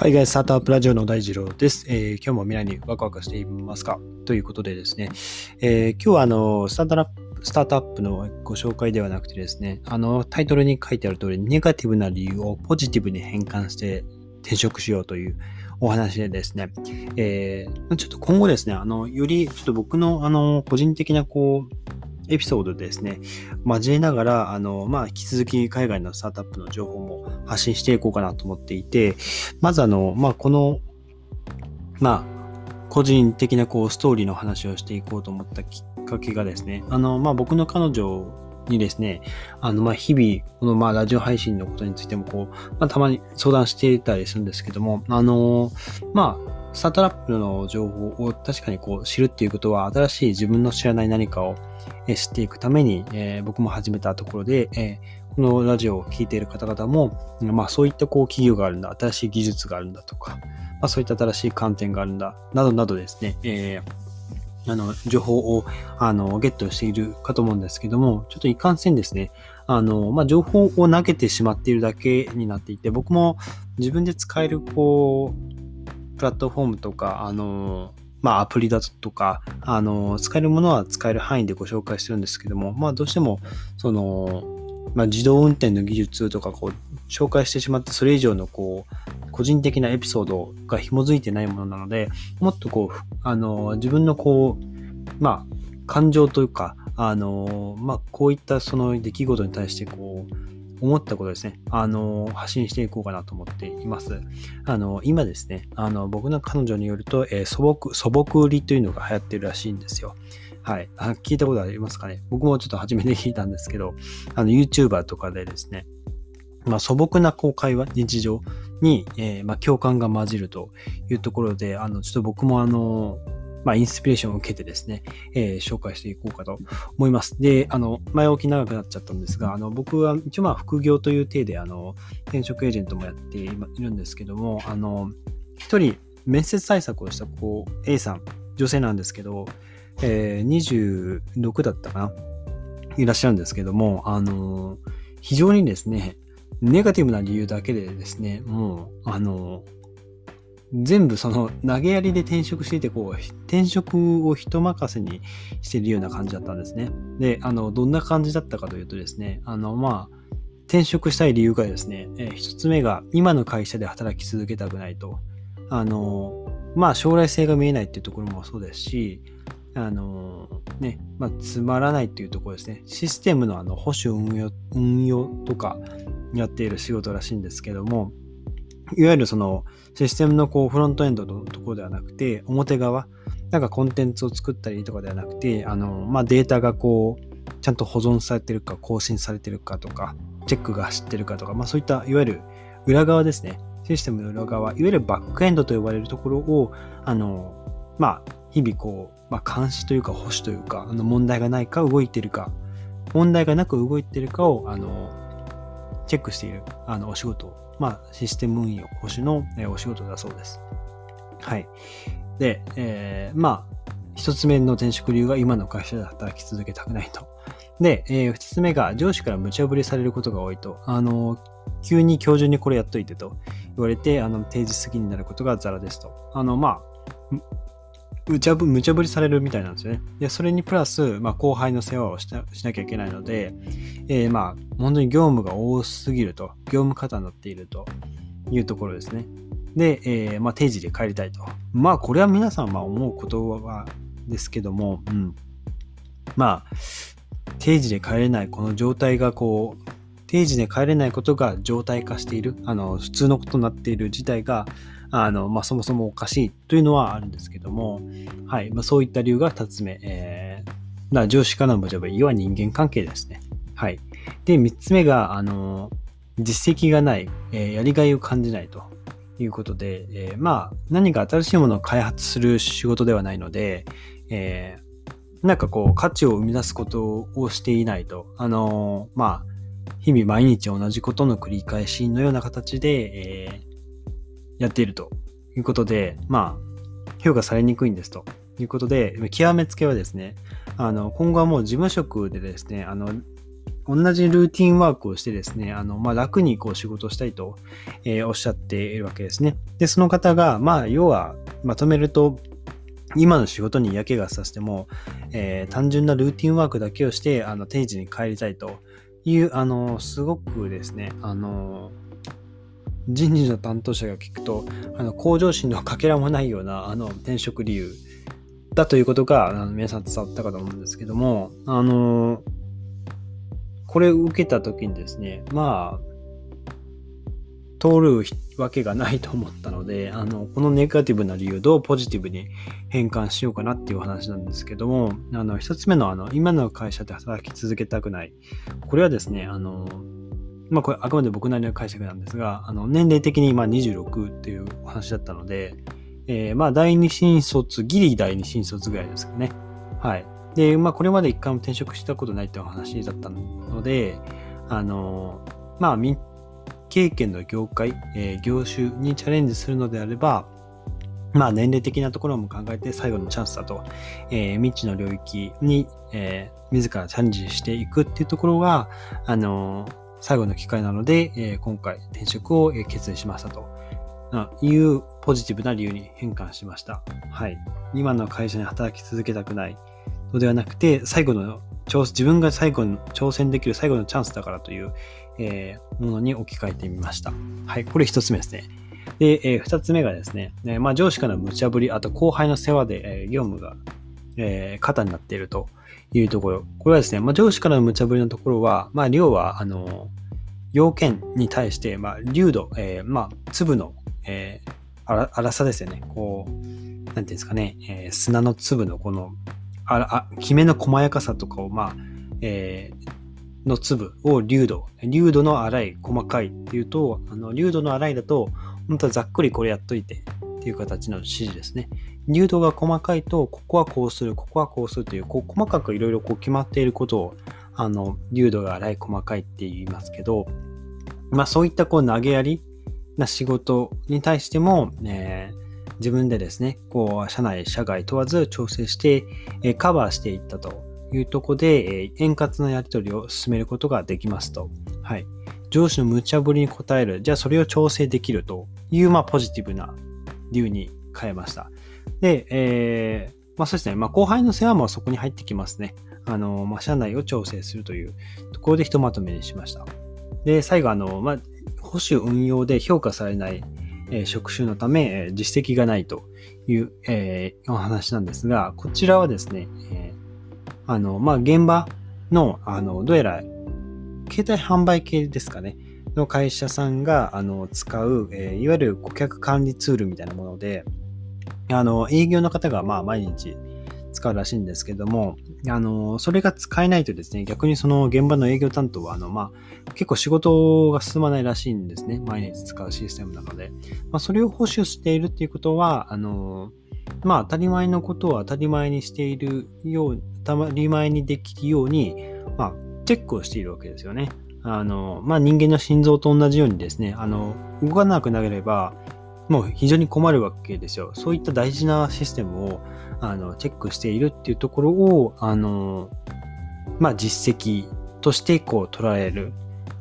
海外スタートアップラジオの大二郎です。えー、今日も未来にワクワクしていますか？ということでですね、えー、今日はあのスタートアップスタートアップのご紹介ではなくてですね、あのタイトルに書いてある通り、ネガティブな理由をポジティブに変換して転職しようというお話でですね、えー、ちょっと今後ですね、あのよりちょっと僕のあの個人的なこうエピソードですね、交えながら、あの、まあ、引き続き海外のスタートアップの情報も発信していこうかなと思っていて、まずあの、まあ、この、まあ、個人的なこう、ストーリーの話をしていこうと思ったきっかけがですね、あの、まあ、僕の彼女にですね、あの、ま、日々、この、ま、ラジオ配信のことについても、こう、まあ、たまに相談していたりするんですけども、あの、まあ、スタートアップの情報を確かにこう知るっていうことは、新しい自分の知らない何かを知っていくために、えー、僕も始めたところで、えー、このラジオを聴いている方々も、まあそういったこう企業があるんだ、新しい技術があるんだとか、まあそういった新しい観点があるんだ、などなどですね、えー、あの、情報を、あの、ゲットしているかと思うんですけども、ちょっといかんせんですね、あの、まあ、情報を投げてしまっているだけになっていて、僕も自分で使える、こう、プラットフォームとか、あの、まあ、アプリだとか、あの、使えるものは使える範囲でご紹介してるんですけども、まあ、どうしても、その、まあ、自動運転の技術とか、こう、紹介してしまって、それ以上の、こう、個人的なエピソードが紐づいてないものなので、もっとこう、あの、自分のこう、まあ、感情というか、あの、まあ、こういったその出来事に対して、こう、思ったことですね、あの、発信していこうかなと思っています。あの、今ですね、あの、僕の彼女によると、えー、素朴、素朴売りというのが流行ってるらしいんですよ。はい。あ聞いたことありますかね？僕もちょっと初めて聞いたんですけど、あの、YouTuber とかでですね、まあ、素朴なこう会話、日常に、えー、まあ、共感が混じるというところで、あの、ちょっと僕もあの、まあ、インスピレーションを受けてですね、えー、紹介していこうかと思います。で、あの、前置き長くなっちゃったんですが、あの、僕は一応まあ副業という体で、あの、転職エージェントもやっているんですけども、あの、一人面接対策をしたこう A さん、女性なんですけど、えー、26だったかないらっしゃるんですけども、あの、非常にですね、ネガティブな理由だけでですね、もう、あの、全部その投げやりで転職していて、こう、転職を人任せにしてるような感じだったんですね。で、あの、どんな感じだったかというとですね、あの、まあ、転職したい理由がですね、えー、一つ目が今の会社で働き続けたくないと。あの、まあ、将来性が見えないっていうところもそうですし、あの、ね、まあ、つまらないっていうところですね。システムのあの保守運用運用とかやっている仕事らしいんですけども、いわゆるそのシステムのこうフロントエンドのところではなくて、表側、なんかコンテンツを作ったりとかではなくて、あの、まあ、データがこう、ちゃんと保存されてるか、更新されてるかとか、チェックが走ってるかとか、まあ、そういった、いわゆる裏側ですね。システムの裏側、いわゆるバックエンドと呼ばれるところを、あの、まあ、日々こう、まあ、監視というか保守というか、あの問題がないか動いてるか、問題がなく動いてるかを、あの、チェックしている、あの、お仕事まあ、システム運用、保守の、お仕事だそうです。はい。で、えー、まあ、一つ目の転職理由は今の会社で働き続けたくないと。で、えー、二つ目が上司から無茶ぶりされることが多いと。あの、急に今日中にこれやっといてと言われて、あの、定時過ぎになることがザラですと。あの、まあ、無茶ぶ無茶ぶりされるみたいなんですよね。で、それにプラス、まあ、後輩の世話をしなきゃいけないので、えー、まあ、本当に業務が多すぎると、業務過多になっているというところですね。で、えー、まあ、定時で帰りたいと。まあ、これは皆さん、まあ、思うことはですけども、うん。まあ、定時で帰れないこの状態がこう、定時で帰れないことが常態化している、あの、普通のことになっている事態が、あの、まあ、そもそもおかしいというのはあるんですけども、はい、まあ、そういった理由が2つ目、えー、な上司からの無茶ぶりは人間関係ですね。はい。で、3つ目が、あの、実績がない、えー、やりがいを感じないということで、えー、まあ、何か新しいものを開発する仕事ではないので、えー、なんかこう、価値を生み出すことをしていないと、あのまあ、日々毎日同じことの繰り返しのような形で、えやっているということで、まあ、評価されにくいんですということで、極めつけはですね、あの、今後はもう事務職でですね、あの、同じルーティンワークをしてですね、あの、まあ、楽にこう仕事したいと、えー、おっしゃっているわけですね。で、その方が、まあ、要は、まとめると、今の仕事に嫌気がさせても、えー、単純なルーティンワークだけをして、あの、定時に帰りたいという、あの、すごくですね、あの、人事の担当者が聞くと、あの、向上心のかけらもないような、あの、転職理由だということが、あの皆さん伝わったかと思うんですけども、あの、これを受けた時にですね、まあ、通るわけがないと思ったので、あの、このネガティブな理由どうポジティブに変換しようかなっていう話なんですけども、あの、一つ目の、あの、今の会社で働き続けたくない。これはですね、あの、まあ、これあくまで僕なりの解釈なんですが、あの、年齢的にま26っていうお話だったので、えー、まあ、第二新卒、ギリ第二新卒ぐらいですかね。はい。で、まあ、これまで一回も転職したことないっていう話だったので、あの、まあ、未経験の業界、えー、業種にチャレンジするのであれば、まあ、年齢的なところも考えて最後のチャンスだと、えー、未知の領域に、えー、自らチャレンジしていくっていうところが、あのー、最後の機会なので、えー、今回転職を決意しましたというポジティブな理由に変換しました。はい。今の会社に働き続けたくないのではなくて、最後の自分が最後に挑戦できる最後のチャンスだからという、えー、ものに置き換えてみました。はい。これ一つ目ですね。で、えー、二つ目がですね、えー、まあ、上司からの無茶ぶり、あと後輩の世話で、えー、業務が、えー、肩になっているというところ。これはですね、まあ、上司からの無茶ぶりのところは、まあ、量は、あの、要件に対して、まあ、流度、えー、まあ、粒の、えー、粗さですよね。こう、なんていうんですかね、えー、砂の粒のこの、ああ、きめの細やかさとかを、まあ、えー、の粒を流度、流度の粗い、細かいっていうと、あの、流度の粗いだと、本当はざっくりこれやっといてっていう形の指示ですね。流度が細かいと、ここはこうする、ここはこうするという、こう細かくいろいろこう決まっていることを、あの、流度が粗い、細かいって言いますけど、まあそういったこう投げやりな仕事に対しても、えー、自分でですね、こう、社内、社外問わず調整して、えー、カバーしていったというとこで、えー、円滑なやり取りを進めることができますと。はい。上司の無茶ぶりに応える。じゃあそれを調整できるという、まあ、ポジティブな理由に変えました。で、えー、まあそうですね。まあ後輩の世話もそこに入ってきますね。あの、まあ社内を調整するというところでひとまとめにしました。で、最後、あの、まあ、保守運用で評価されない、えー、職種のため、えー、実績がないという、えー、お話なんですが、こちらはですね、えー、あの、まあ、現場の、あの、どうやら、携帯販売系ですかね、の会社さんが、あの、使う、えー、いわゆる顧客管理ツールみたいなもので、あの、営業の方が、まあ、毎日、使うらしいんですけども、あの、それが使えないとですね、逆にその現場の営業担当は、あの、まあ、結構仕事が進まないらしいんですね。毎日使うシステムなので。まあ、それを保守しているっていうことは、あの、まあ、当たり前のことを当たり前にしているよう、当たり前にできるように、まあ、チェックをしているわけですよね。あの、まあ、人間の心臓と同じようにですね、あの、動かなくなければ、もう非常に困るわけですよ。そういった大事なシステムをあのチェックしているっていうところを、あの、まあ、実績としてこう捉える、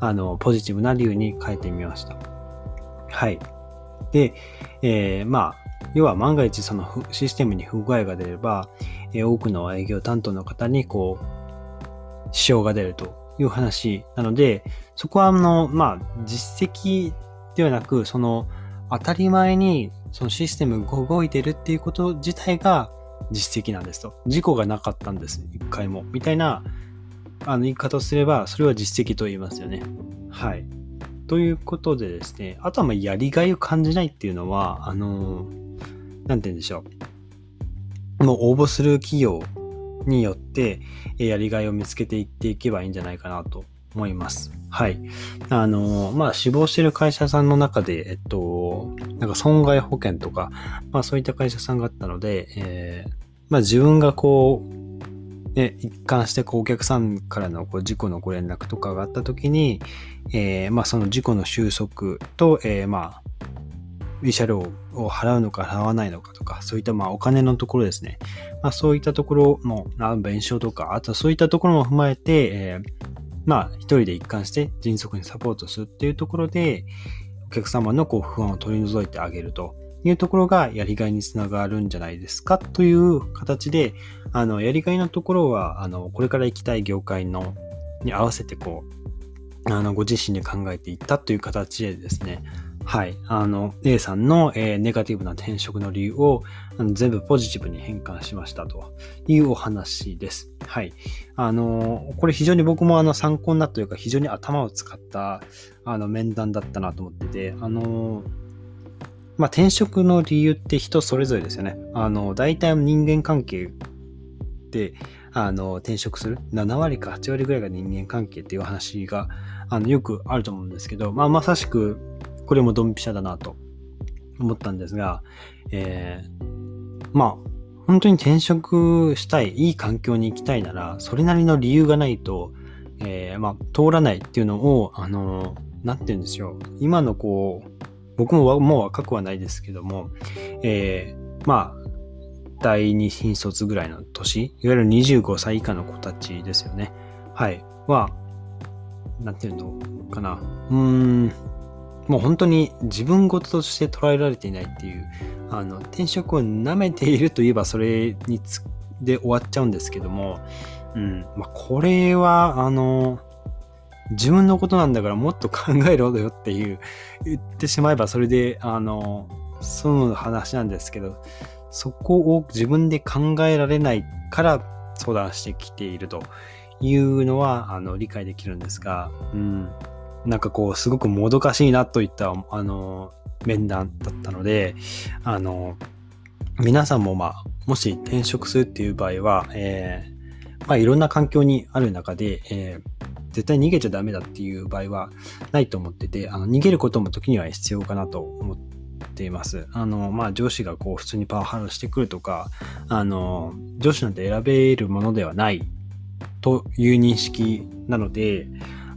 あの、ポジティブな理由に変えてみました。はい。で、えー、まあ、要は万が一そのシステムに不具合が出れば、えー、多くの営業担当の方にこう、支障が出るという話なので、そこはあの、まあ、実績ではなく、その、当たり前にそのシステムが動いてるっていうこと自体が実績なんですと。事故がなかったんです。一回も。みたいなあの言い方をすれば、それは実績と言いますよね。はい。ということでですね、あとはまやりがいを感じないっていうのは、あのなんて言うんでしょう。もう応募する企業によって、やりがいを見つけていっていけばいいんじゃないかなと思います。はい。あの、まあ、死亡してる会社さんの中で、えっと、なんか損害保険とか、まあ、そういった会社さんがあったので、えー、まあ、自分がこう、ね、一貫してこうお客さんからのこう事故のご連絡とかがあった時に、えー、まあ、その事故の収束と、えー、まあ、慰謝料を払うのか払わないのかとか、そういったまあお金のところですね。まあそういったところも、弁償とか、あとそういったところも踏まえて、えーまあ、一人で一貫して迅速にサポートするっていうところで、お客様のこう不安を取り除いてあげるというところがやりがいにつながるんじゃないですかという形で、あの、やりがいのところは、あの、これから行きたい業界の、に合わせてこう、あの、ご自身で考えていったという形でですね、はい。あの、A さんの、えー、ネガティブな転職の理由をあの全部ポジティブに変換しましたというお話です。はい。あの、これ非常に僕もあの参考になったというか、非常に頭を使ったあの面談だったなと思ってて、あの、まあ、転職の理由って人それぞれですよね。あの、大体人間関係で、あの、転職する。7割か8割ぐらいが人間関係っていう話が、あの、よくあると思うんですけど、まあ、まさしく、これもドンピシャだなと思ったんですが、えー、まあ、本当に転職したい、いい環境に行きたいなら、それなりの理由がないと、えー、まあ、通らないっていうのを、あの、なんて言うんですよ。今のこう、僕ももう若くはないですけども、えー、まあ、第二新卒ぐらいの年、いわゆる25歳以下の子たちですよね。はい。は、なんていうのかな。うーん、もう本当に自分事として捉えられていないっていう、あの、転職を舐めているといえばそれにつで終わっちゃうんですけども、うん、まあ、これは、あの、自分のことなんだからもっと考えろよっていう、言ってしまえばそれで、あの、済む話なんですけど、そこを自分で考えられないから相談してきているというのは、あの、理解できるんですが、うん。なんかこう、すごくもどかしいなといった、あの、面談だったので、あの、皆さんもまあ、もし転職するっていう場合は、えー、まあいろんな環境にある中で、えー、絶対逃げちゃダメだっていう場合はないと思ってて、あの逃げることも時には必要かなと思っています。あの、まあ上司がこう普通にパワハラしてくるとか、あの、上司なんて選べるものではないという認識なので、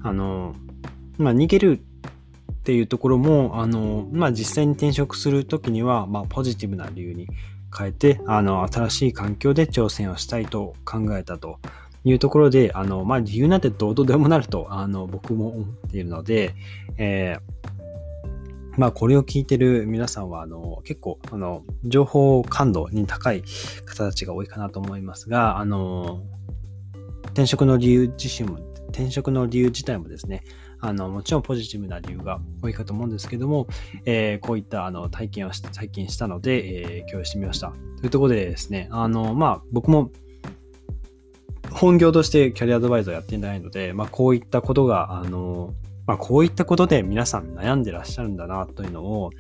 あの、まあ、逃げるっていうところも、あの、まあ、実際に転職するときには、まあ、ポジティブな理由に変えて、あの、新しい環境で挑戦をしたいと考えたというところで、あの、まあ、理由なんてどうとでもなると、あの、僕も思っているので、えー、まあ、これを聞いてる皆さんは、あの、結構、あの、情報感度に高い方たちが多いかなと思いますが、あの、転職の理由自身も、転職の理由自体もですね、あの、もちろんポジティブな理由が多いかと思うんですけども、えー、こういったあの体験をし最近したので、えー、共有してみました。というところでですね、あの、まあ、僕も本業としてキャリアアドバイザーやってないので、まあ、こういったことが、あの、まあ、こういったことで皆さん悩んでらっしゃるんだなというのを、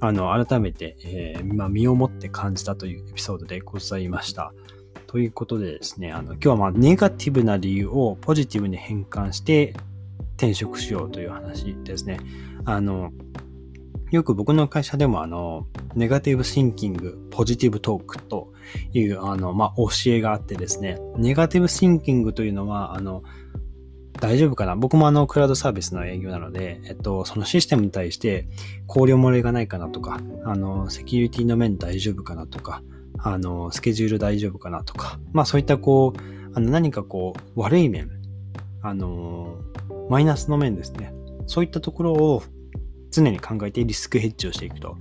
あの、改めて、えー、まあ、身をもって感じたというエピソードでございました。ということでですね、あの、今日はまあ、ネガティブな理由をポジティブに変換して、転職しようという話ですね。あの、よく僕の会社でもあの、ネガティブシンキング、ポジティブトークという、あの、まあ、教えがあってですね、ネガティブシンキングというのは、あの、大丈夫かな？僕もあの、クラウドサービスの営業なので、えっと、そのシステムに対して考慮漏れがないかなとか、あの、セキュリティの面大丈夫かなとか、あの、スケジュール大丈夫かなとか、まあそういったこう、あの何かこう、悪い面、あの、マイナスの面ですね。そういったところを常に考えてリスクヘッジをしていくと。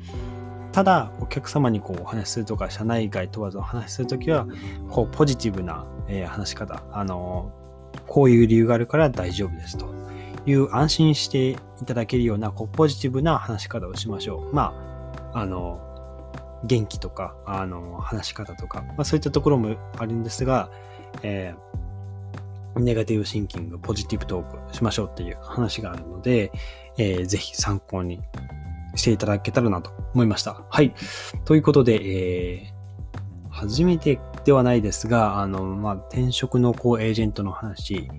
ただ、お客様にこうお話しするとか、社内外問わずお話しするときは、こう、ポジティブな、えー、話し方、あのこういう理由があるから大丈夫ですという安心していただけるような、こう、ポジティブな話し方をしましょう。まあ、あの元気とか、あの話し方とか、まあ、そういったところもあるんですが、えーネガティブシンキング、ポジティブトークしましょうっていう話があるので、えー、ぜひ参考にしていただけたらなと思いました。はい。ということで、えー、初めてではないですが、あの、まあ、転職のこうエージェントの話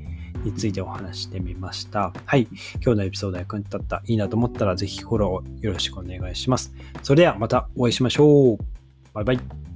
についてお話してみました。はい。今日のエピソード役に立った、いいなと思ったら、ぜひフォローよろしくお願いします。それではまたお会いしましょう。バイバイ。